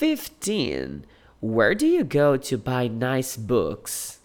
15. Where do you go to buy nice books?